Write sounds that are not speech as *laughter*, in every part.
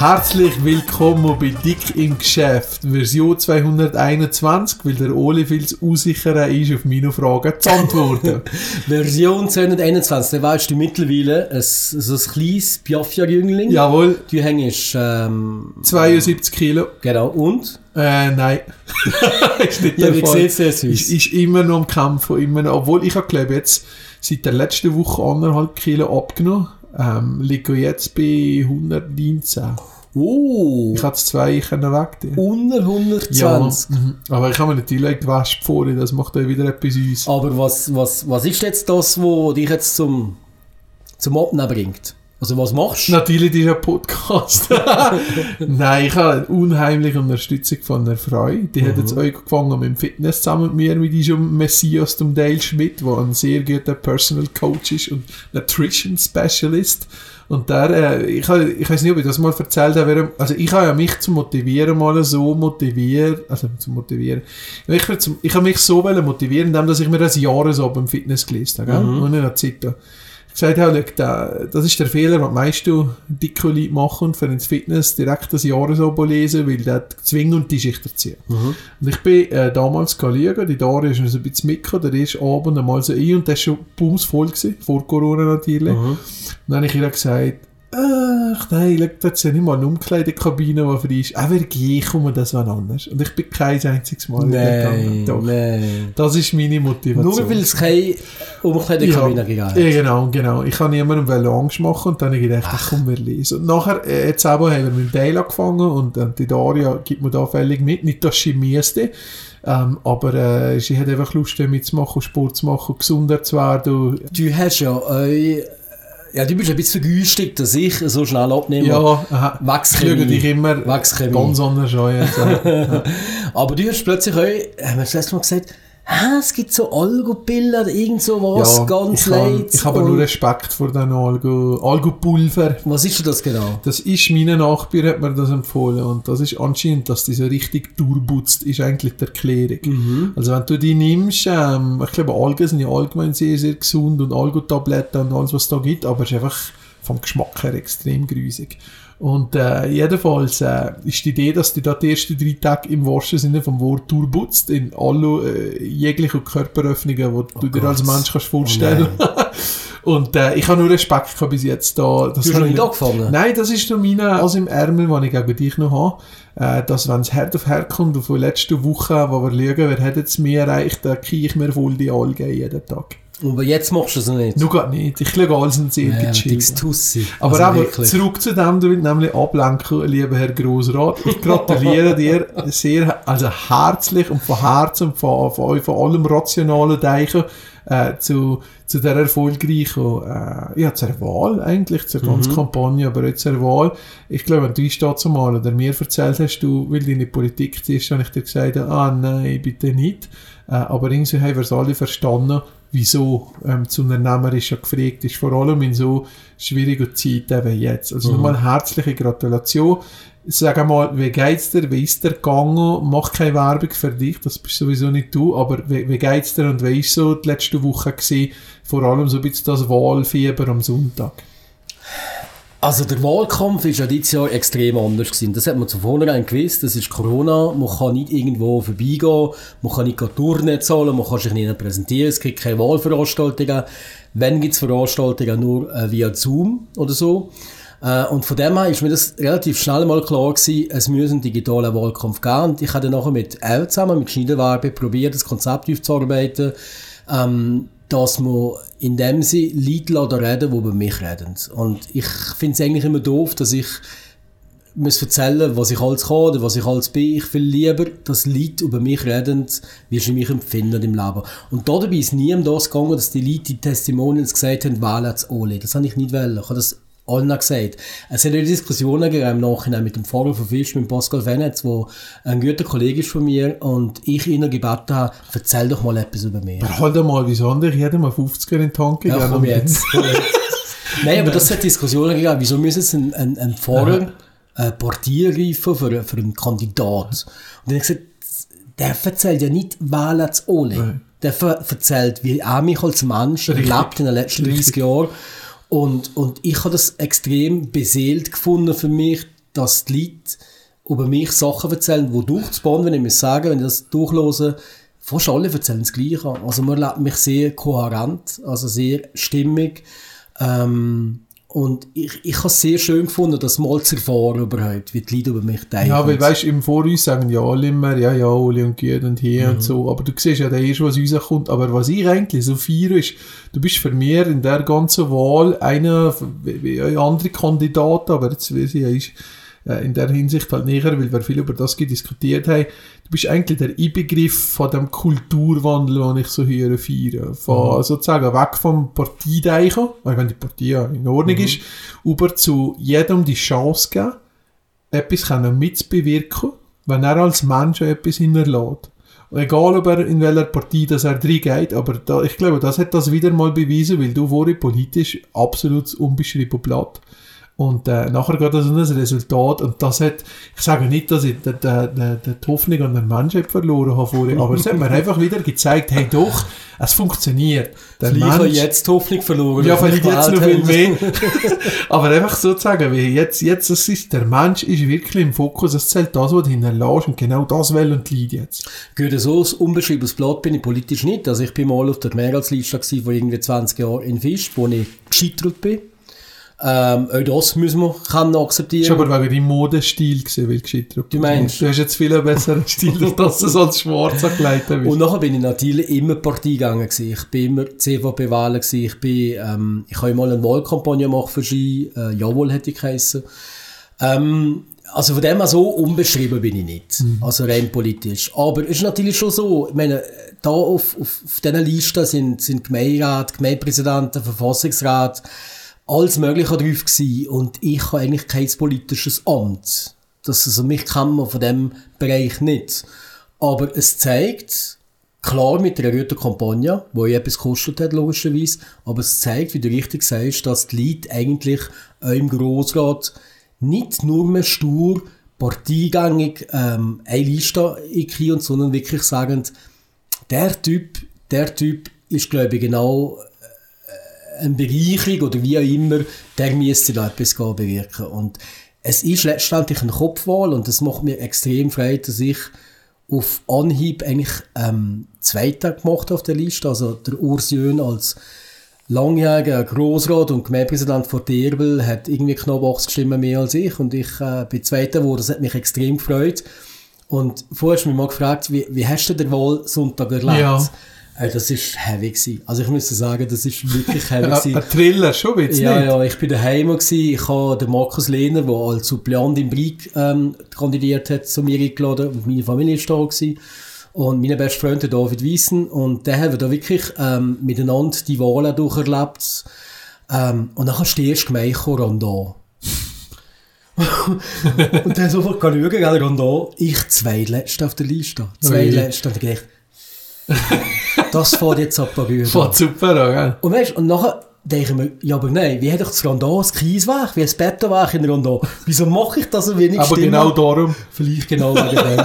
Herzlich willkommen bei Dick im Geschäft, Version 221, weil der Oli viel zu unsicherer ist, auf meine Fragen zu antworten. *laughs* Version 221, da weißt du mittlerweile ein, so ein kleines Piafia-Jüngling. Jawohl, Du hängst, ähm, 72 Kilo. genau, und? Äh, nein. *laughs* ist nicht Ja, der Fall. Ist, ist immer noch am Kämpfen, immer noch. Obwohl, ich habe glaube jetzt seit der letzten Woche anderthalb Kilo abgenommen. Ähm, liege jetzt bei 119. Oh, Ich hatte zwei können weg. unter 120. mhm. aber ich habe mir natürlich gewaschen vorher, das macht dann wieder etwas aus. Aber was, was, was ist jetzt das, was dich jetzt zum, zum Abnehmen bringt? Also was machst du? Natürlich dieser Podcast. *laughs* Nein, ich habe eine unheimliche Unterstützung von einer Frau. Die hat jetzt angefangen mit dem Fitness zusammen mit mir, wie die schon Messias zum Dale Schmidt, der ein sehr guter Personal Coach ist und Nutrition Specialist. Und der, äh, ich, ich weiß nicht, ob ich das mal erzählt habe, also ich habe ja mich zu motivieren mal so motiviert, also zu motivieren. Ich, ich habe mich so motivieren, indem dass ich mir das Jahresab im Fitness gelesen habe, gell? Und in der Zeit da gesagt habe, schau, da- das ist der Fehler, was die meisten dicke Leute machen, für ins Fitness direkt das Jahresabo lesen, weil der zwingend die Schicht erziehen. Und ich bin äh, damals schauen, die Daria ist noch so ein bisschen mitgekommen, der erste Abend einmal so ein und der war schon bumsvoll gewesen, vor Corona natürlich. Und dann habe ich ihr gesagt, Ach nein, schau, ja nicht mal eine Umkleidekabine, die frei ist. Aber geh, komm, das war anders. Und ich bin kein einziges Mal Nein, Doch. nein. Das ist meine Motivation. Nur weil es keine Umkleidekabine gegeben hat. Ja, genau, genau. Ich kann niemandem Angst machen und dann habe ich gedacht, ach, komm, wir lesen. Und nachher, äh, jetzt aber haben wir mit Dale angefangen und äh, die Daria gibt mir da völlig mit. Nicht, dass sie müsste, ähm, aber äh, sie hat einfach Lust, mitzumachen, Sport zu machen, gesunder zu werden. Du hast ja, äh, ja, du bist ein bisschen vergünstigt, dass ich so schnell abnehme. Ja, aha. ich Wachschemie. schaue dich immer Wachschemie. ganz anders an. *laughs* Aber du hast plötzlich auch, haben wir das letzte Mal gesagt, ah, es gibt so Algopillen oder irgend sowas, ganz ich habe, leid. ich habe nur Respekt vor den Algo, Algopulver. Was ist denn das genau? Das ist, meine Nachbar hat mir das empfohlen und das ist anscheinend, dass die so richtig durchputzt, ist eigentlich die Erklärung. Also wenn du die nimmst, ähm, ich glaube Algen sind ja allgemein sehr, sehr gesund und Algotabletten und alles was da gibt, aber es ist einfach vom Geschmack her extrem grusig. Und äh, jedenfalls äh, ist die Idee, dass du da die ersten drei Tage im wahrsten Sinne vom Wort durchputzt, in alle äh, jeglichen Körperöffnungen, die du dir als. Mensch kannst vorstellen *laughs* Und äh, ich habe nur Respekt gehabt bis jetzt da. Das Du hast habe noch ich nicht angefangen? Nein, das ist noch meine aus im Ärmel, den ich gegen dich noch habe. Äh, dass, wenn es hart auf hart kommt, auf die letzte Woche, wo wir schauen, wer hat jetzt mehr erreicht, dann kriege ich mir voll die Algen jeden Tag. Aber jetzt machst du es nicht. Nur gar nicht. Ich schaue alles und sehr Ja. Aber Also aber wirklich. zurück zu dem, du willst nämlich ablenken, lieber Herr Grossrat. Ich gratuliere dir sehr, also herzlich und von Herzen und von, von, von allem rationalen Denken äh, zu, zu der erfolgreichen, äh, ja, zur Wahl eigentlich, zur ganzen Kampagne, aber jetzt zur Wahl. Ich glaube, wenn du da zumal oder mir erzählt hast, du willst in die Politik ziehst, habe ich dir gesagt, ah nein, bitte nicht. Äh, aber irgendwie haben wir es alle verstanden, wieso ähm, zu unternehmerisch ja gefragt ist, vor allem in so schwierigen Zeiten wie jetzt. Also nochmal herzliche Gratulation. Sag mal, wie geht's dir, wie ist dir gegangen? Mach keine Werbung für dich, das bist sowieso nicht du, aber wie, wie geht's dir und wie ist so die letzte Woche gewesen? Vor allem so ein bisschen das Wahlfieber am Sonntag. Also der Wahlkampf ist ja dieses Jahr extrem anders gewesen. Das hat man zu vornherein gewusst. Das ist Corona. Man kann nicht irgendwo vorbeigehen. Man kann nicht Tourne zahlen. Man kann sich nicht präsentieren. Es gibt keine Wahlveranstaltungen. Wenn gibt es Veranstaltungen nur äh, via Zoom oder so. Äh, und von dem her ist mir das relativ schnell mal klar gewesen, es muss einen digitalen Wahlkampf geben. Und ich habe dann nachher mit Elle zusammen, mit Schneiderwerbe, probiert, das Konzept aufzuarbeiten, ähm, dass man in dem Sinne Leute reden, die über mich reden. Und ich finde es eigentlich immer doof, dass ich muss erzählen, was ich alles kann oder was ich alles bin. Ich will lieber, dass Leute über mich reden, wie sie mich empfinden im Leben. Und da dabei ist nie um das gegangen, dass die Leute die Testimonials gesagt haben, wählen das Oli. Das habe ich nicht wollen. Ich habe das allen gesagt. Es hat ja Diskussionen gegeben im Nachhinein mit dem Fahrer von Fisch, mit Pascal Venetz, wo ein guter Kollege ist von mir und ich ihn gebeten habe, erzähl doch mal etwas über mich. Aber halt mal, wieso andere? Ich hätte mal 50er in den Tank Ja, gegeben. jetzt. Komm jetzt. *laughs* Nein, aber das hat Diskussionen gegeben. Wieso müssen sie einen, einen, einen Fahrer äh, Partie ergreifen für, für einen Kandidat? Und dann habe ich gesagt, der erzählt ja nicht, wählen zu alle. Der erzählt, wie er mich als Mensch erlebt in den letzten 30 Jahren. Und, und ich habe das extrem beseelt gefunden für mich, dass die Leute über mich Sachen erzählen, die durchzubauen, wenn ich muss sagen, wenn ich das durchlose, fast alle erzählen das Gleiche. Also man erlebt mich sehr kohärent, also sehr stimmig. Ähm, und ich, ich habe es sehr schön gefunden, das mal zu erfahren überhaupt, wie die Leute über mich denken. Ja, weil weißt, im Voraus sagen ja alle immer, ja, ja, Oli und Güte und hier Mhm. und so, aber du siehst ja der erst, was rauskommt, aber was ich eigentlich so feiere ist, du bist für mich in der ganzen Wahl einer, wie, wie andere Kandidaten, aber jetzt weiß ich, ist äh, in der Hinsicht halt näher, weil wir viel über das diskutiert haben, du bist eigentlich der Inbegriff von dem Kulturwandel, den ich so hier feiere. Von sozusagen weg vom Parteidenken, weil wenn die Partei in Ordnung ist, über zu jedem die Chance geben, etwas können mitzubewirken, wenn er als Mensch etwas hinterlässt. Egal, ob er in welcher Partei das er drin geht, aber da, ich glaube, das hat das wieder mal bewiesen, weil du vorhin politisch absolut unbeschrieben Blatt. Und äh, nachher geht das in ein Resultat und das hat, ich sage nicht, dass ich die, die, die, die Hoffnung an den Menschen verloren habe vorhin, aber es hat mir einfach wieder gezeigt, hey doch, es funktioniert. Der ich habe Mensch- jetzt die Hoffnung verloren. ja, vielleicht ich jetzt noch viel habe. mehr. *laughs* Aber einfach so zu sagen, wie jetzt, jetzt es ist, der Mensch ist wirklich im Fokus, es zählt das, was du hinterlässt und genau das wollen die Leute jetzt. Gut, so ein unbeschriebenes Blatt bin ich politisch nicht. Also ich bin mal auf der Mehrheitsliste gewesen von irgendwie 20 Jahren in Fisch, wo ich gescheitert bin. Ähm, auch das müssen wir können akzeptieren. War aber wegen deinem Modestil gewesen, weil gescheitert. Du meinst? Du hast jetzt viel einen besseren Stil, *laughs* durch das du so als schwarz angelegt Und bist. nachher bin ich natürlich immer Partei gegangen gewesen. Ich bin immer CVP wählen gewesen. Ich bin, ähm, ich habe mal eine Wahlkampagne gemacht für Ski. Äh, Jawohl hätte ich geheissen. Ähm, also von dem her so unbeschrieben bin ich nicht. Also rein politisch. Aber es ist natürlich schon so, ich meine, da auf, auf, auf diesen Listen sind, sind Gemeinderat, Gemeindepräsidenten, Verfassungsrat, alles Mögliche drauf gewesen. Und ich habe eigentlich kein politisches Amt. Das, also mich kennt man von dem Bereich nicht. Aber es zeigt, klar mit der erhöhten Kampagne, wo ja etwas gekostet hat, logischerweise, aber es zeigt, wie du richtig sagst, dass die Leute eigentlich auch im Grossrat nicht nur mehr stur parteigängig ähm, eine Liste einkriegen, sondern wirklich sagen, der Typ, der Typ ist, glaube ich, genau eine Bereicherung oder wie auch immer, der müsste da etwas bewirken. Und es ist letztendlich eine Kopfwahl und es macht mir extrem Freude, dass ich auf Anhieb eigentlich ähm, Zweiter gemacht auf der Liste. Also der Urs Jön als langjähriger Grossrat und Gemeindepräsident von Derbel hat irgendwie knapp 80 Stimmen mehr als ich und ich äh, bin Zweiter geworden. Das hat mich extrem gefreut. Und vorher hast du mich mal gefragt, wie, wie hast du den Wahlsonntag erlebt? Ja. Äh, das ist heavy gewesen. Also ich muss sagen, das ist wirklich heavy gewesen. ein Thriller, schon ein bisschen. Ja, nicht? ja, ich bin daheim gewesen. Ich habe den Markus Lehner, der als Suppleant im Brieg ähm, kandidiert hat, zu mir eingeladen und meine Familie ist da gewesen. Und mein bester Freund, der David Wiesen, und der haben wir da wirklich ähm, miteinander die Wahlen durcherlebt. Ähm, und dann stehst du gemein Rondon. *laughs* und dann sofort schauen, gell, Rondon, ich zweitletzte auf der Liste. Zweitletzte. Und ich *laughs* das fährt jetzt ab Berühren. Fährt super an, gell? Und weißt, und nachher denke ich mir, ja, aber nein, wie hat doch das Rondon das Kieswerk, wie ein Bettenwerk in Rondon? Wieso mache ich das so wenig Aber Stimmen? genau darum. Vielleicht genau wegen dem.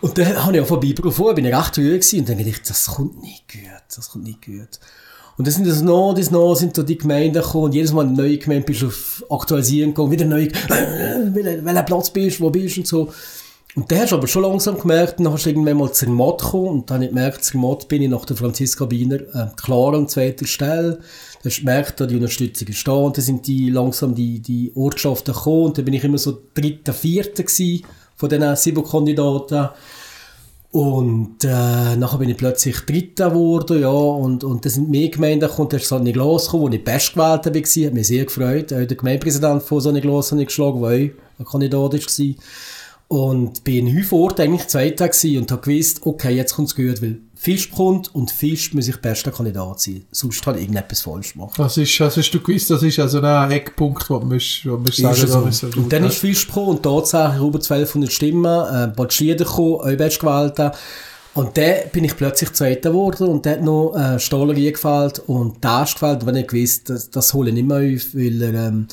Und dann habe ich auch vorbei vor, bin ich recht ruhig gewesen und dann dachte ich, das kommt nicht gut, das kommt nicht gut. Und dann sind das noch, das noch, sind da die Gemeinden gekommen und jedes Mal eine neue Gemeinde bist du auf Aktualisieren gegangen, wieder neu, *laughs* welcher welcher Platz bist du, wo bist du und so. Und dann hast du aber schon langsam gemerkt, dann hast du irgendwann mal Zermatt gekommen und dann habe ich gemerkt, Zermatt bin ich nach der Franziska Biener äh, klar an zweiter Stelle. Dann hast du gemerkt, da die Unterstützung ist da und dann sind die langsam die, die Ortschaften gekommen und dann bin ich immer so dritter, vierter gewesen von diesen sieben Kandidaten. Und äh, nachher bin ich plötzlich Dritter geworden, ja, und, und dann sind mehr Gemeinden gekommen, da ist so eine Glas gekommen, wo ich bestgewählt war, hat mich sehr gefreut. Auch der Gemeindepräsident von so einer Glas habe ich geschlagen, der auch ein Kandidat war. Und bin in Hüfort eigentlich Zweiter gewesen und habe gewusst, okay, jetzt kommt's gut, weil Fisch kommt und Fisch muss ich bester Kandidat sein. Sonst kann ich irgendetwas falsch machen. Das ist, das hast du gewusst, das ist also ein Eckpunkt, wo wo du musst sagen, so. ist so und dann ist Fisch pro und tatsächlich über 1200 Stimmen, äh, ein paar Schieder gekommen, auch best gewählt. Und dann bin ich plötzlich Zweiter geworden und dann hat noch äh, Stahlerie gefällt und Tasch gefällt. Und wenn ich gewusst, das, das hole ich nicht mehr auf, weil ähm,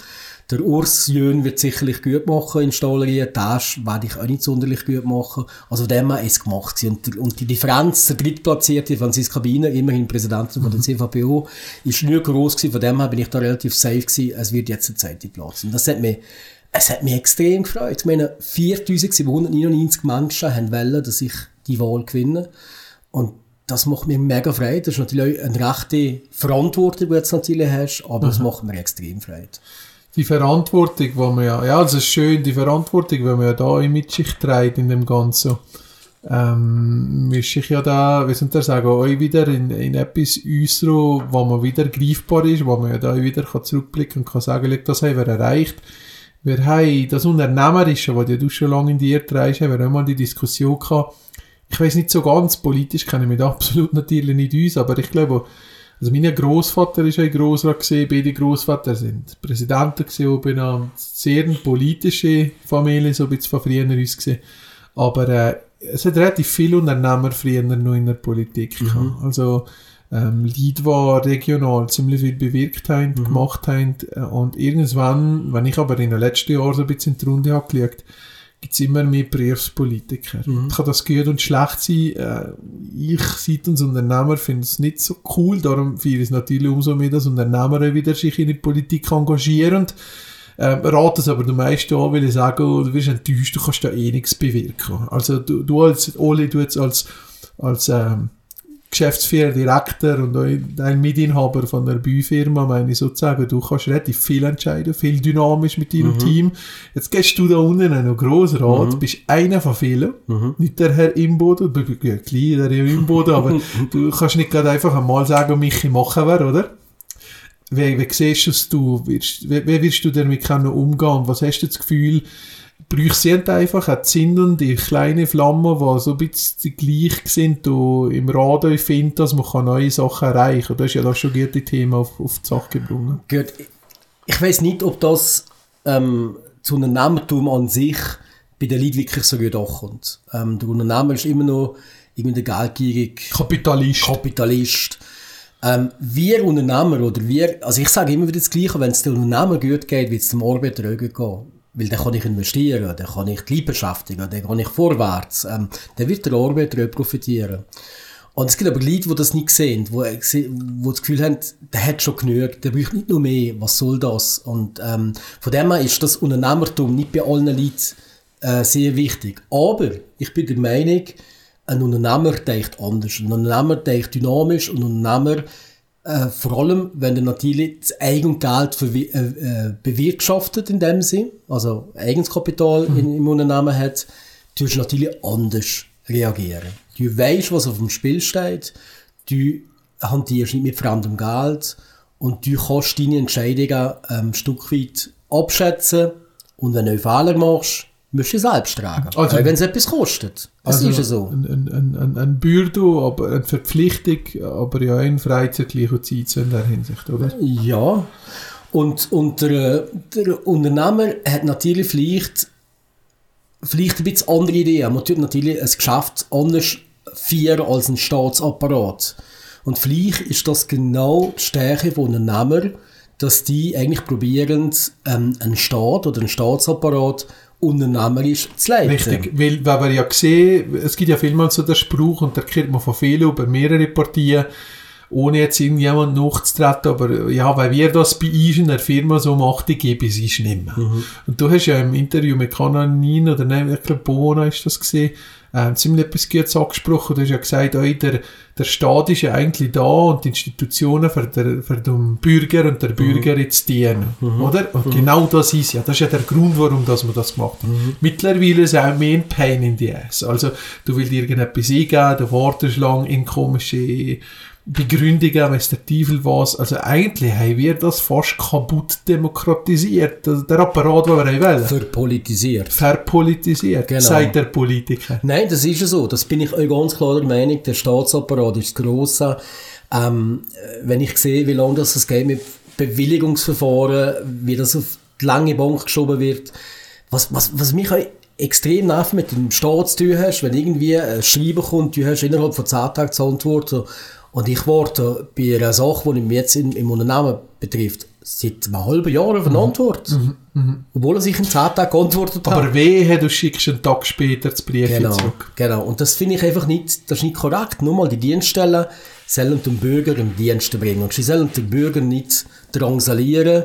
der Urs Jön wird sicherlich gut machen in Stahlerie, Tasch werde ich auch nicht sonderlich gut machen. Also von dem her ist es gemacht. Und, und die Differenz, der drittplatzierte Franziska Biener, immerhin Präsidentin von der CVPO, ist nicht groß gewesen. Von dem her bin ich da relativ safe gewesen. Es wird jetzt der zweite Platz. Und das hat mich es hat mich extrem gefreut. Ich meine, 4799 Menschen haben wollen, dass ich die Wahl gewinne. Und das macht mir mega Freude. Das ist natürlich eine rechte Verantwortung, die du jetzt natürlich hast, aber es macht mir extrem Freude. Die Verantwortung, die man ja, ja, das ist schön, die Verantwortung, die man ja da mit sich trägt in dem Ganzen, ähm, ist sich ja da, wie soll ich sagen, auch wieder in, in etwas äußern, wo man wieder greifbar ist, wo man ja da wieder kann zurückblicken und kann sagen, «Schau, das haben wir erreicht. Wir haben das Unternehmerische, ja du schon lange in dir trägst, haben wir auch mal die Diskussion gehabt, ich weiß nicht so ganz, politisch kenne ich mich *laughs* absolut natürlich nicht aus, aber ich glaube, also mein Großvater ist ein gesehen, beide Großvater sind Präsidenten gesehen, oben an sehr eine politische Familie, so ein bisschen von früher uns gesehen. Aber äh, es hat relativ viele Unternehmer früher noch in der Politik gehabt. Also ähm, Leute, die regional ziemlich viel bewirkt haben, gemacht haben äh, und irgendwann, wenn ich aber in den letzten Jahren so ein bisschen in die Runde habe geschaut, gibt es immer mehr Berufspolitiker. Kann das gut und schlecht sein? Äh, ich, seitens Unternehmer, finde es nicht so cool. Darum finde ich es natürlich umso mehr, dass Unternehmer wieder sich in die Politik engagieren. Ähm, rate es aber du meisten an, weil ich sage, oh, du wirst enttäuscht, du kannst da eh nichts bewirken. Also du, du als, Oli, du jetzt als, als ähm, Geschäftsführer, Direktor und ein Mitinhaber von der Büfirma, meine ich sozusagen, du kannst relativ viel entscheiden, viel dynamisch mit deinem Team. Jetzt gehst du da unten noch Grossrat, bist einer von vielen, nicht der Herr Imboden, du bist ja klein, der Herr Imboden, aber *laughs* du kannst nicht gerade einfach einmal sagen, Michi, machen wir, oder? Wie, wie siehst du es du? Wirst, wie, wie wirst du damit umgehen? Und was hast du das Gefühl, brauchst du einfach eine zündende kleine Flamme, die so ein bisschen gleich sind, du im Radio findest, dass man neue Sachen erreichen kann. Du hast ja da schon gute Themen auf, auf die Sache gebracht. Gut, ich weiß nicht, ob das ähm, zu Unternehmertum an sich bei den Leuten wirklich so gut ankommt. Ähm, der Unternehmer ist immer noch irgendwie der geldgierige Kapitalist. Kapitalist. Ähm, wir Unternehmer oder wir, also ich sage immer wieder das Gleiche, wenn es dem Unternehmer gut geht, wird es dem Arbeiter auch gut gehen. Weil dann kann ich investieren, dann kann ich die beschäftigen, dann kann ich vorwärts. Ähm, dann wird der Arbeiter auch profitieren. Und es gibt aber Leute, die das nicht sehen, die, die das Gefühl haben, der hat schon genug, der braucht nicht noch mehr, was soll das? Und ähm, von dem her ist das Unternehmertum nicht bei allen Leuten äh, sehr wichtig. Aber ich bin der Meinung, ein Unternehmer denkt anders. Ein Unternehmer denkt dynamisch und ein Unternehmer, äh, vor allem, wenn er natürlich das Eigengeld verwi- äh, äh, bewirtschaftet in dem Sinn, also Eigenskapital in, im Unternehmen hat, du natürlich anders reagieren. Du weißt, was auf dem Spiel steht, du hantierst nicht mit fremdem Geld und du kannst deine Entscheidungen ähm, ein Stück weit abschätzen und wenn du einen Fehler machst, musst du ihn selbst tragen. Also- Also, wenn es etwas kostet. Das ist ja so. Ein, ein, ein, ein, ein Bürde, aber eine Verpflichtung, aber ja in freizeitlicher Zeit in der Hinsicht, oder? Ja. Und, und der, der Unternehmer hat natürlich vielleicht, vielleicht ein bisschen andere Ideen. Man tut natürlich ein Geschäft anders führen als ein Staatsapparat. Und vielleicht ist das genau die Stärke von Unternehmer, dass die eigentlich probieren, ähm, einen Staat oder einen Staatsapparat unternehmerisch zu leiten. Richtig, weil, weil wir ja gesehen, es gibt ja vielmals so den Spruch, und da kennt man von vielen über mehrere Partien, ohne jetzt irgendjemand nachzutreten, aber ja, weil wir das bei uns in der Firma so machen, gebe ich es nicht mehr. Und du hast ja im Interview mit Kananin oder nein, ich glaube Bona ist das gesehen, ähm, ziemlich etwas Gutes angesprochen. Du hast ja gesagt, oi, der, der Staat ist ja eigentlich da und die Institutionen für, der, für den Bürger und der Bürger jetzt dienen. Oder? Und genau das ist ja, das ist ja der Grund, warum das man das gemacht hat. Mittlerweile ist auch mehr ein Pain in the Ass. Also, du willst irgendetwas eingeben, du wartest lang in komische Der Teufel was. Also eigentlich haben wir das fast kaputt demokratisiert. Also der Apparat, den wir wollen. Verpolitisiert. Verpolitisiert, Genau. sagt der Politiker. Nein, das ist ja so. Das bin ich auch ganz klar der Meinung. Der Staatsapparat ist das Grosse. Ähm, äh, wenn ich sehe, wie lange das es geht mit Bewilligungsverfahren, wie das auf die lange Bank geschoben wird, was, was, was mich auch extrem nervt mit dem Staat zu tun hast, wenn irgendwie ein Schreiben kommt, du hast innerhalb von 10 Tagen zu antworten und ich warte bei einer Sache, die mich jetzt in, im Unternehmen betrifft, seit einem halben Jahr auf eine Antwort. Obwohl er sich in 10 Tagen geantwortet hat. Aber wehe, du schickst einen Tag später das Brief Genau, zurück. genau. Und das finde ich einfach nicht, das ist nicht korrekt. Nur mal die Dienststellen sollen den Bürger im Dienst bringen. Und sie sollen den Bürger nicht drangsalieren.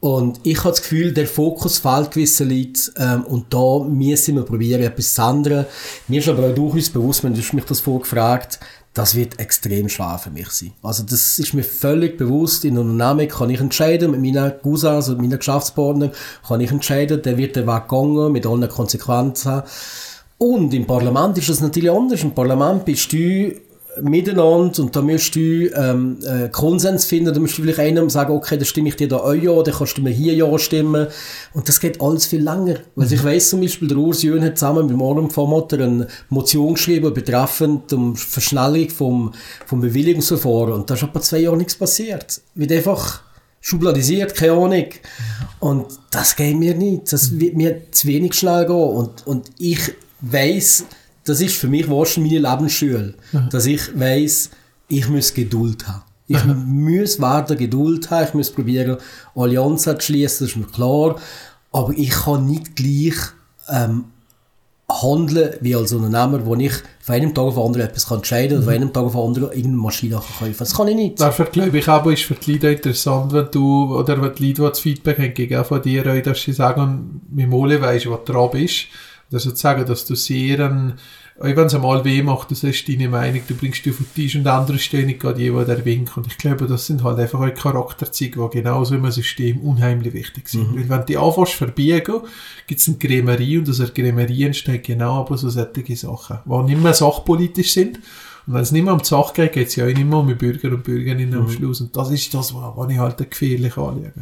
Und ich habe das Gefühl, der Fokus fehlt gewissen Leuten. Ähm, und da müssen wir probieren, etwas zu ändern. Mir ist aber auch durchaus bewusst, wenn du mich das vorgefragt das wird extrem schwer für mich sein. Also das ist mir völlig bewusst. In einer Unternehmung kann ich entscheiden, mit meinen Cousins und meinen Geschäftspartnern kann ich entscheiden, der wird den Weg gehen, mit allen Konsequenzen. Und im Parlament ist das natürlich anders. Im Parlament bist du miteinander und da musst du ähm, äh, Konsens finden, da musst du vielleicht einem sagen, okay, dann stimme ich dir da auch ja, dann kannst du mir hier ja stimmen und das geht alles viel länger. Weil ich weiss zum Beispiel, der Urs Jön hat zusammen mit dem Adam Vormotter eine Motion geschrieben betreffend die Verschnellung vom, vom Bewilligungsverfahren und da ist etwa zwei Jahre nichts passiert. Wird einfach schubladisiert, keine Ahnung. Und das geht mir nicht. Das wird mir zu wenig schnell gehen. Und, und ich weiss, das ist für mich wahrscheinlich meine Lebensschule, dass ich weiss, ich muss Geduld haben. Ich muss weiter Geduld haben, ich muss probieren, Allianzen zu schließen, das ist mir klar. Aber ich kann nicht gleich ähm, handeln wie als Unternehmer, wo ich von einem Tag auf den anderen etwas kann entscheiden kann oder von einem Tag auf den anderen irgendeine Maschine kann kaufen Das kann ich nicht. Dafür glaube ich aber, ist für die Leute interessant, wenn du, oder wenn die Leute, die das Feedback haben, von dir, dass sie sagen, mit Mole weisst, was dran Oder sozusagen, dass du sehr, ein, wenn es einmal weh macht, du sagst deine Meinung, du bringst dich auf den Tisch und andere stehen nicht gerade jeweils der Wink. Und ich glaube, das sind halt einfach auch Charakterzüge, die genauso im System unheimlich wichtig sind. Weil wenn du die anfängst verbiegen, gibt es eine Grämerie und aus einer Grämerie entsteht genau aber so solche Sachen, die nicht mehr sachpolitisch sind. Und wenn es nicht mehr um die Sache geht, geht es ja auch nicht mehr um die Bürger und Bürgerinnen am Schluss. Und das ist das, was, ich halt gefährlich anschaue.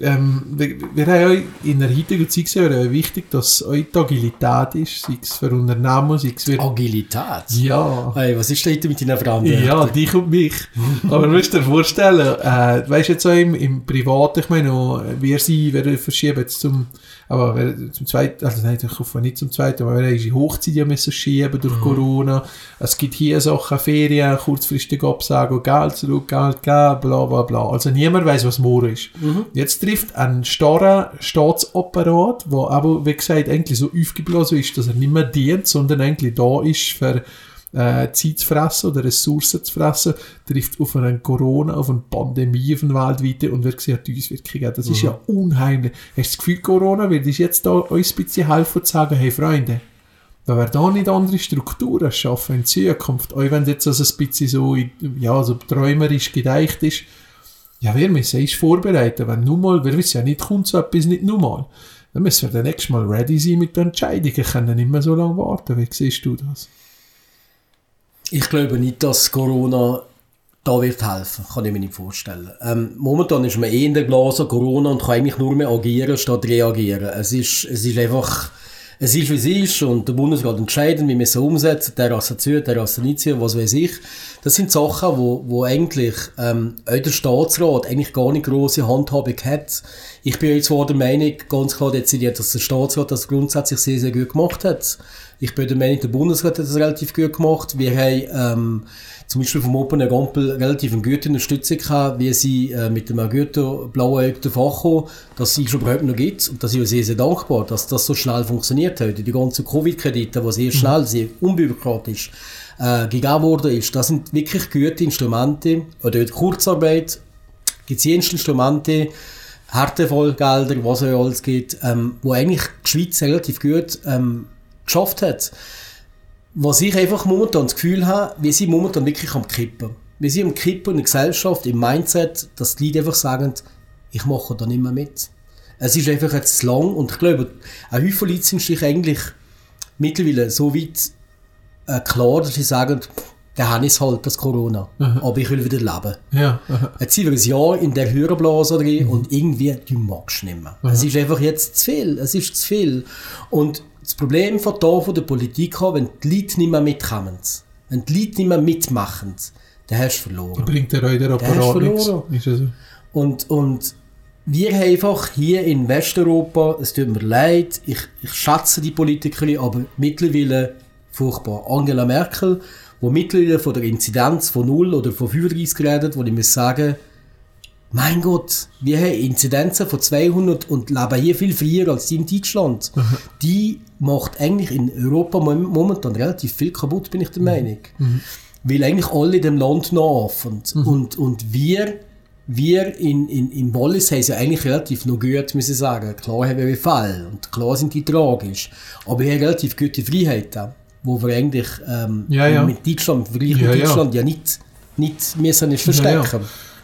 Ähm, wir, wir haben ja in der heutigen Zeit gesehen, ja wichtig, dass auch die Agilität ist, sei es für Unternehmen, sei es für... Agilität? Ja. Hey, was ist denn mit deinen Fremden? Ja, dich und mich. Aber du musst dir vorstellen, äh, weißt du jetzt auch im, im Privaten, ich meine, wir sind, wir verschieben jetzt zum, aber wir, zum zweiten, also nein, ich hoffe nicht zum zweiten, aber wir haben unsere Hochzeit ja müssen schieben durch Corona. Es gibt hier Sachen, Ferien, kurzfristig absagen, Geld zurück, Geld geben, bla bla bla. Also niemand weiß, was morgen ist. Jetzt trifft ein starrer Staatsapparat, der aber, wie gesagt, eigentlich so aufgeblasen ist, dass er nicht mehr dient, sondern eigentlich da ist für äh, Zeit zu fressen oder Ressourcen zu fressen, trifft auf eine Corona, auf eine Pandemie, auf eine weltweite und wird sieht die Auswirkungen. Das ist ja unheimlich. Hast du das Gefühl, Corona wird uns jetzt da uns ein bisschen helfen zu sagen, hey Freunde, da wir da nicht andere Strukturen schaffen in Zukunft, auch wenn jetzt also ein bisschen so, ja, so träumerisch gedeicht ist, ja, wir müssen uns vorbereiten, wenn nun mal, wir wissen ja nicht, kommt so etwas nicht nur mal. Dann müssen wir dann nächstes Mal ready sein mit den Entscheidungen, können nicht mehr so lange warten. Wie siehst du das? Ich glaube nicht, dass Corona da wird helfen. Kann ich mir nicht vorstellen. Ähm, momentan ist man eh in der Blase Corona und kann eigentlich nur mehr agieren statt reagieren. Es ist, es ist einfach, es ist wie es ist und der Bundesrat entscheidet, wie wir es umsetzen, der Rasse zu, der Rasse nicht zu, was weiß ich. Das sind Sachen, wo, wo eigentlich ähm, auch der Staatsrat eigentlich gar nicht grosse Handhabung hat. Ich bin jetzt zwar der Meinung, ganz klar dezidiert, dass der Staatsrat das grundsätzlich sehr, sehr gut gemacht hat. Ich bin der Meinung, der Bundesrat hat das relativ gut gemacht. Wir haben ähm, zum Beispiel vom Open Gampel relativ eine gute Unterstützung gehabt, wie sie äh, mit dem guten blauäugten Facho, dass es schon überhaupt noch gibt. Und da sind wir sehr, sehr dankbar, dass das so schnell funktioniert hat. Die ganzen Covid-Kredite, die sehr schnell, sehr unbürokratisch äh, gegeben worden ist, das sind wirklich gute Instrumente. Oder die Kurzarbeit, gibt es Instrumente, Härtefallgelder, was es alles gibt, ähm, wo eigentlich die Schweiz relativ gut ähm, geschafft hat. Was ich einfach momentan das Gefühl habe, wir sind momentan wirklich am Kippen. Wir sind am Kippen in der Gesellschaft, im Mindset, dass die Leute einfach sagen, ich mache da nicht mehr mit. Es ist einfach jetzt zu lang und ich glaube, ein Haufen Leute sind sich eigentlich mittlerweile so weit äh, klar, dass sie sagen, dann habe ich es halt, das Corona. Aber ich will wieder leben. Ja, aha. Jetzt sind wir ein Jahr in der Hörblase drin und irgendwie, du magst nicht mehr. Es ist einfach jetzt zu viel. Es ist zu viel. Und das Problem von da, von der Politik her, wenn die Leute nicht mehr mitkommen, wenn die Leute nicht mehr mitmachen, dann hast du verloren. bringt der euch der Apparat nichts. verloren. Ist ja so. Und, und wir haben einfach hier in Westeuropa, es tut mir leid, ich, ich schätze die Politikerin, aber mittlerweile furchtbar. Angela Merkel, wo mittlerweile von der Inzidenz von 0 oder von 35 redet, wo ich muss sagen, mein Gott, wir haben Inzidenzen von 200 und leben hier viel früher als die in Deutschland. Die macht eigentlich in Europa mom- momentan relativ viel kaputt, bin ich der Meinung. Weil eigentlich alle in dem Land nachlaufen. Und, und wir, wir in, in, in Wallis haben es ja eigentlich relativ noch gut, muss ich sagen. Klar haben wir Fälle und klar sind die tragisch. Aber wir haben relativ gute Freiheiten, wo wir eigentlich ähm, Ja, ja. mit Deutschland, im Vergleich mit ja. Deutschland ja nicht, nicht müssen nicht verstecken.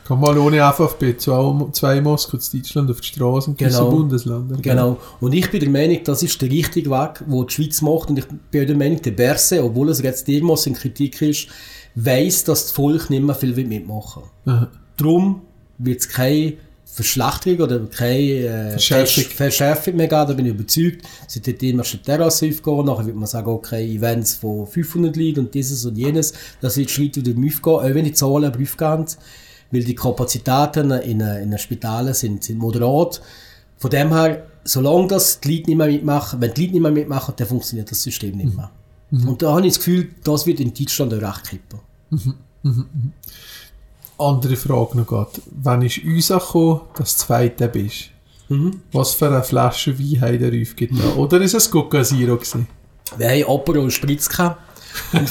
Kann mal ohne FFP zwei, zwei Moskau zu Deutschland auf die Straße gewissen Genau. Bundesländern. Genau. Und ich bin der Meinung, das ist der richtige Weg, wo die Schweiz macht. Und ich bin der Meinung, der Berse, obwohl es jetzt irgendwas in Kritik ist, weiss, dass das Volk nicht mehr viel will mitmachen Aha. Darum wird es keine Verschlechterung oder keine äh, Verschärfung. Versch- Verschärfung mehr geben, da bin ich überzeugt. Es wird dort immer schon Terrasse aufgehen, nachher wird man sagen, okay, Events von 500 Leuten und dieses und jenes, das wird Schritt wieder aufgehen, auch wenn die Zahlen aufgehen, weil die Kapazitäten in, in den Spitalen sind, sind moderat. Von dem her, solange das die Leute nicht mehr mitmachen, wenn die Leute nicht mehr mitmachen, dann funktioniert das System nicht mehr. Und da habe ich das Gefühl, das wird in Deutschland auch recht kippen. Andere Frage noch gerade. Wann ist uns gekommen, dass du zweite bist? Mhm. Was für eine Flasche Wein hat er aufgetan? Oder ist es Coca Zero gewesen? Wir haben Aperol Spritz gehabt. Und,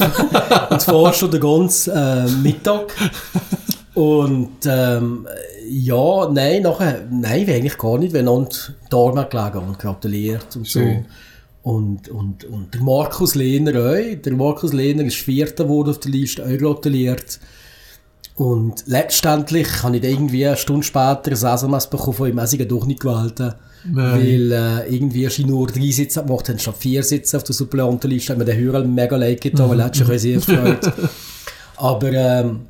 und zwar schon den ganzen äh, Mittag. Und ähm, ja, nein, nachher, nein, eigentlich gar nicht. Haben uns Arme gelegen und gratuliert und Schön. so. Und, und, und der Markus Lehner auch. Der Markus Lehner ist Vierter geworden auf der Liste, auch gratuliert. Und letztendlich habe ich dann irgendwie eine Stunde später ein SMS bekommen von ihm, er sei doch nicht gewählt. Nein. Weil äh, irgendwie schon nur drei Sitze gemacht haben, statt vier Sitze auf der Suppleantenliste. Hat mir den Hörer mega leid getan, weil er hat sich sehr gefreut. *laughs* Aber ähm,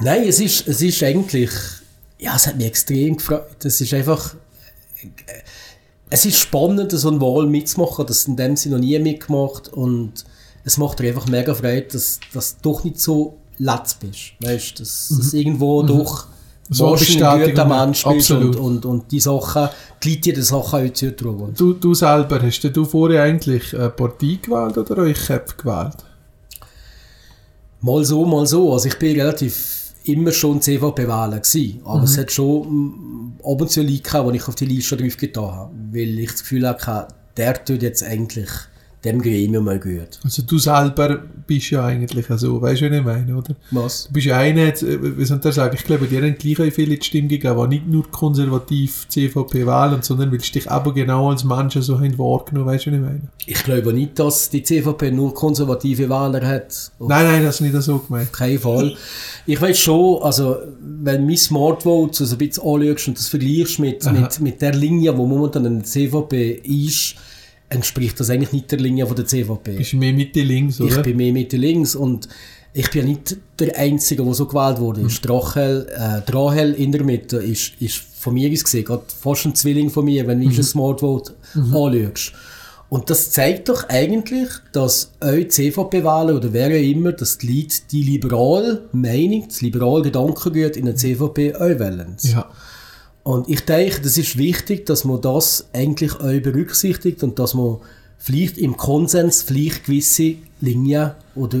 nein, es ist, es ist eigentlich, ja, es hat mich extrem gefreut. Es ist einfach, äh, es ist spannend, so eine Wahl mitzumachen. Das in dem Sinne noch nie mitgemacht und es macht dir einfach mega Freude, dass, du doch nicht so letzt bist. Weißt du, dass, irgendwo So eine wahrscheinlich ein guter Bestätigung, Mensch bist und, und, und die Sachen, die Leute die Sachen auch zutrauen. Du, du selber, hast du vorher eigentlich eine Partei gewählt oder euch Köpfe gewählt? Mal so, mal so. Also ich bin relativ immer schon CVP wählen gewesen. Aber es hat schon mm, ab und zu Leute gehabt, die ich auf die Liste drauf getan habe. Weil ich das Gefühl hatte, der tut jetzt eigentlich dem Gremium mal gut. Also du selber bist ja eigentlich so, weißt du, was ich meine, oder? Was? Du bist ja einer, äh, wie soll ich sagen, ich glaube, dir haben gleich viele die Stimme gegeben, die nicht nur konservativ CVP wählen, sondern sie dich aber genau als Menschen so haben wahrgenommen, weißt du, was ich meine? Ich glaube nicht, dass die CVP nur konservative Wähler hat. Nein, nein, das ist nicht so gemeint. keinen Fall. Ich weiß schon, also, wenn mein Smartvote so ein bisschen anschaust und das vergleichst mit, mit, mit der Linie, wo momentan in der CVP ist, entspricht das eigentlich nicht der Linie von der CVP. Bist du mehr Mitte links, oder? Ich bin mehr Mitte links und ich bin ja nicht der Einzige, der so gewählt wurde. Mhm. Ist Drachel, äh, Drahel in der Mitte ist, ist von mir aus gesehen gerade fast ein Zwilling von mir, wenn du Mhm. ein Smartvote anschaust. Und das zeigt doch eigentlich, dass euch CVP-Wähler oder wer auch immer, dass die Leute die liberale Meinung, das liberale Gedankengut in der CVP auch wählen. Ja. Und ich denke, das ist wichtig, dass man das eigentlich auch berücksichtigt und dass man vielleicht im Konsens vielleicht gewisse Linien oder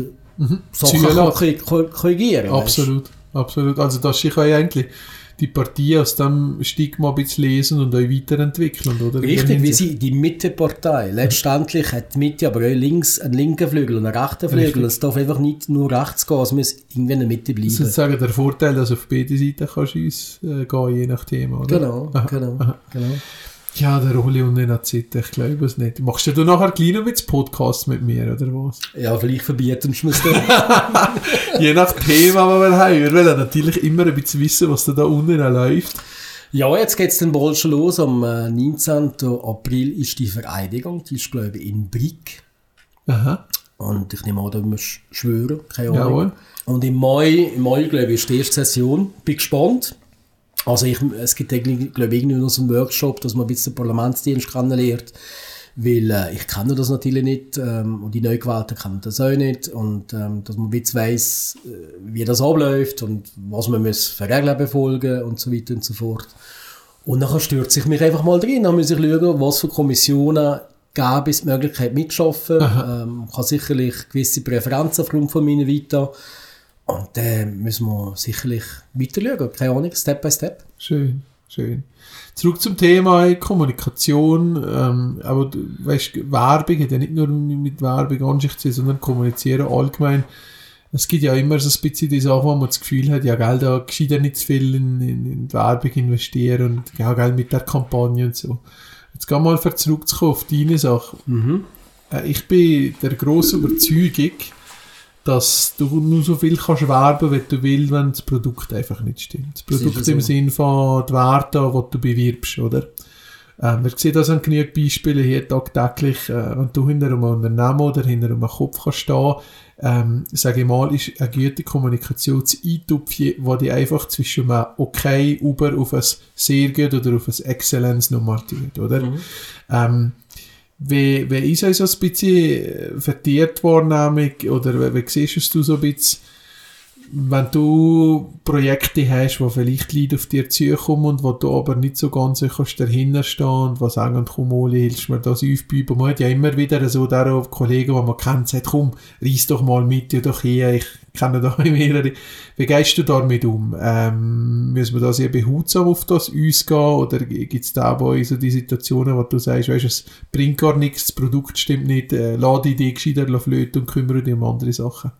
Sachen kann korri- korri- korrigieren kann. Absolut, absolut. Also das ist eigentlich die Partie aus dem Stigma ein bisschen lesen und euch weiterentwickeln, oder? Richtig, wie sie die Mittepartei. Letztendlich hat die Mitte aber auch links einen linken Flügel und einen rechten Flügel. Richtig. Es darf einfach nicht nur rechts gehen, es muss irgendwie in der Mitte bleiben. Sozusagen der Vorteil, dass auf beide Seiten kannst du uns äh, gehen, je nach Thema, oder? Genau, Aha, genau, aha. genau. Ja, der Rolli und den AZ, ich glaube es nicht. Machst du nachher gleich noch mit Podcast mit mir, oder was? Ja, vielleicht verbieten wir es dann. *laughs* Je nach Thema, was wir haben. Wir wollen natürlich immer ein bisschen wissen, was da, da unten läuft. Ja, jetzt geht's dann bald schon los. Am äh, 19. April ist die Vereidigung. Die ist, glaube ich, in Brick. Aha. Und ich nehme an, da muss ich schwören, keine Ahnung. Jawohl. Und im Mai, im Mai, glaube ich, ist die erste Session. Bin gespannt. Also ich, es gibt irgendwie, glaube ich, irgendwie noch so einen Workshop, dass man ein bisschen den Parlamentsdienst kennenlernt. Weil äh, ich kenne das natürlich nicht ähm, und die Neugewählten kennen das auch nicht. Und ähm, dass man jetzt weiss, äh, wie das abläuft und was man muss für Regeln befolgen und so weiter und so fort. Und dann stürze ich mich einfach mal drin. Dann muss ich schauen, was für Kommissionen gäbe es die Möglichkeit mitzuschaffen. Ähm, kann sicherlich gewisse Präferenzen aufgrund von meiner Vita. Und dann müssen wir sicherlich weiter schauen. Keine Ahnung, Step by Step. Schön, schön. Zurück zum Thema Kommunikation. Ähm, aber du weißt, Werbung hat ja nicht nur mit Werbung an sich zu sondern kommunizieren allgemein. Es gibt ja immer so ein bisschen die Sache, wo man das Gefühl hat, ja, Geld, da geschieht ja nicht zu viel in, in, in Werbung investieren und ja, Geld mit der Kampagne und so. Jetzt geh mal zurückzukommen auf deine Sache. Äh, ich bin der grossen Überzeugung, dass du nur so viel kannst werben, wie du willst, wenn das Produkt einfach nicht stimmt. Das Produkt so. im Sinn von die Werte, die du bewirbst, oder? Ähm, wir sehen das an genügend Beispielen hier tagtäglich, äh, wenn du hinter einem Unternehmen oder hinter einem Kopf kannst stehen, ähm, sage ich mal, ist eine gute Kommunikation das Eintupfen, wo die einfach zwischen einem okay über auf ein sehr gut oder auf ein Exzellenz nochmal tut, oder? Ähm, wie, wie ist also ein bisschen äh, vertiert Wahrnehmung oder wie, wie siehst du so ein bisschen, wenn du Projekte hast, wo vielleicht Leute auf dir zukommen und wo du aber nicht so ganz kannst dahinter stehen und was sagen, komm Oli, hilfst mir das aufbauen. Man hat ja immer wieder so darauf Kollegen, die man kennt, sagt, komm, reiss doch mal mit dir doch hier, ich kenne da *laughs* mehrere. Wie gehst du damit um? Ähm, müssen wir da sehr behutsam auf das uns gehen oder gibt es da bei so die Situationen, wo du sagst, weißt, es bringt gar nichts, das Produkt stimmt nicht, äh, lass die Idee gescheiter flöten und kümmere dich um andere Sachen?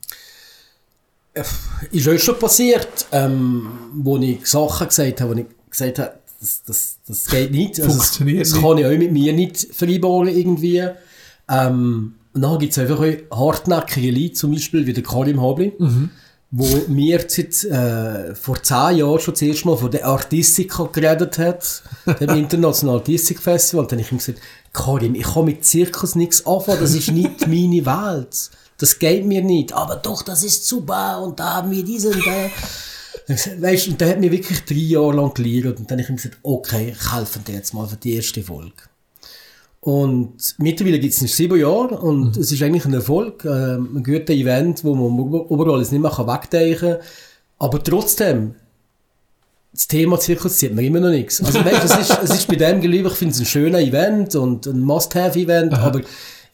Ist euch schon passiert, ähm, wo ich Sachen gesagt habe, wo ich gesagt habe, das, das, das geht nicht. Also, Funktioniert das. Das kann ich auch mit mir nicht vereinbaren irgendwie. Ähm, und dann gibt es einfach auch hartnäckige Leute, zum Beispiel wie der Karim Habli, wo mir seit, äh, vor zehn Jahren schon zuerst mal von der Artistica geredet hat, *laughs* dem Internationalen Artistic Festival. Und dann habe ich ihm gesagt, Karim, ich kann mit Zirkus nichts anfangen, das ist nicht *laughs* meine Welt. Das geht mir nicht. Aber doch, das ist super und da haben wir diesen und da. Weißt, und der hat mir wirklich drei Jahre lang gelehrt und dann habe ich ihm gesagt, okay, ich helfe dir jetzt mal für die erste Folge. Und mittlerweile gibt es ihn sieben Jahre und es ist eigentlich ein Erfolg, äh, ein guter Event, wo man überall nicht mehr wegdenken kann. Aber trotzdem, das Thema Zirkus sieht man immer noch nichts. Also weißt, es, ist, es ist bei dem geliebt, ich finde es ein schöner Event und ein Must-Have-Event, aber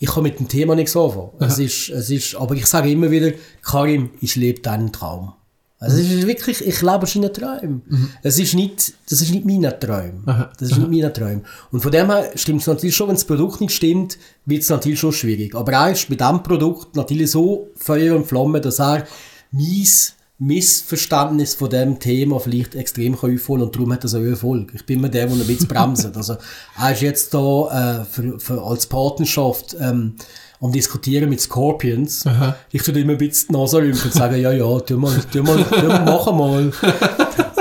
ich kann mit dem Thema nichts anfangen. *laughs* Es ist, es ist, aber ich sage immer wieder, Karim, ich lebe deinen Traum. Also es ist wirklich, ich lebe seinen Träumen. Es ist nicht, das ist nicht mein Traum. Das ist nicht mein Traum. Und von dem her stimmt es natürlich schon, wenn das Produkt nicht stimmt, wird es natürlich schon schwierig. Aber er ist mit diesem Produkt natürlich so Feuer und Flamme, dass er mein Missverständnis von dem Thema vielleicht extrem kann aufholen und darum hat so einen Erfolg. Ich bin immer der, der ein bisschen bremst. Also, er ist jetzt da äh, für, für, als Partnerschaft ähm, am diskutieren mit Scorpions. Ich tue immer ein bisschen die Nase rümpfen und sagen, ja, ja, tu mal, tu mal, tu mal, mach mal.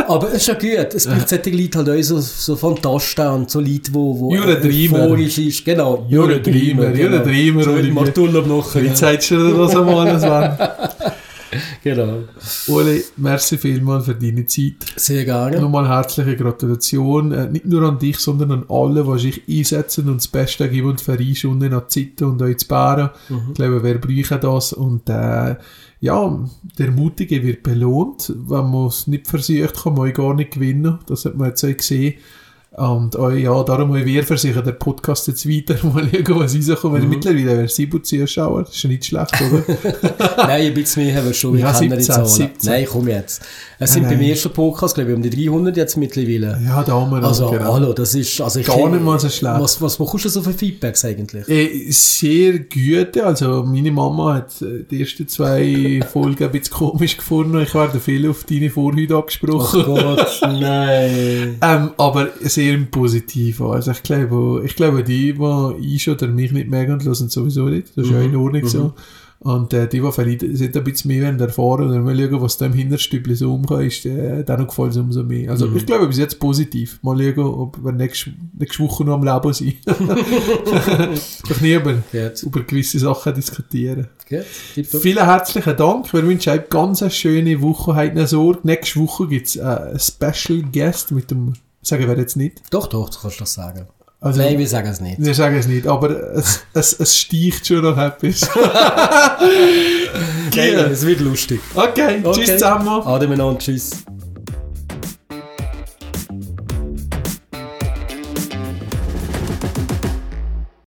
Aber es ist ja gut. Es braucht solche Leute halt auch so, so Fantasten und so Leute, wo, wo You're a dreamer. euphorisch ist. Genau. You're a dreamer, you're a dreamer, So, Olivier. mach du noch noch. Wie zeigst du dir das einmal, Sven? Genau. Uli, merci vielmals für deine Zeit. Sehr gerne. Nochmal herzliche Gratulation, äh, nicht nur an dich, sondern an alle, die sich einsetzen und das Beste geben und voreinschunden an die Zeit und euch zu bären. Ich glaube, wer bräuchte das? Und äh, ja, der Mutige wird belohnt. Wenn man es nicht versucht, kann man euch gar nicht gewinnen. Das hat man jetzt auch gesehen. Und äh, ja, darum haben wir versichert, der Podcast jetzt weiter *laughs* mal schauen, was rauskommt. Mhm. Mittlerweile wäre sieben Zuschauer, das ist ja nicht schlecht, oder? *laughs* Nein, ein bisschen mehr haben wir schon. Ich Ja, nicht 17, zahlen. 17. Nein, komm jetzt. Es sind Nein, beim ersten Podcast, glaube ich, um die 300 jetzt mittlerweile. ja, da haben wir Also, noch, genau. hallo, das ist, also Gar nicht mal so schlecht. Was, was bekommst du so für Feedbacks eigentlich? Äh, sehr gute, also meine Mama hat äh, die ersten zwei *laughs* Folgen ein bisschen komisch gefunden. Ich werde viel auf deine Vorhaut Oh angesprochen. Gott, nein. ähm, aber sehr im Positiven. Also ich glaube, ich glaube die, die ich oder mich nicht mögen, hören sowieso nicht. Das ist ja in Ordnung so. Und äh, die, die vielleicht sind ein bisschen mehr erfahren und mal schauen, was da im Hinterstübli so umgeht, ist, äh, dann gefällt es umso mehr. Also ich glaube, bis jetzt positiv. Mal schauen, ob wir nächste, nächste Woche noch am Leben sind. *laughs* Doch nie über, gewisse Sachen diskutieren. Vielen herzlichen Dank. Wir wünschen euch ganz eine schöne Woche. Eine Sorge. Nächste Woche gibt es äh, einen Special Guest mit dem, sagen wir jetzt nicht. Doch, doch, du kannst das sagen. Also, Nein, wir sagen es nicht. wir sagen es nicht, aber es, es, es sticht schon noch etwas. *laughs* Okay, es wird lustig. Okay, tschüss zusammen. Ade miteinander, tschüss.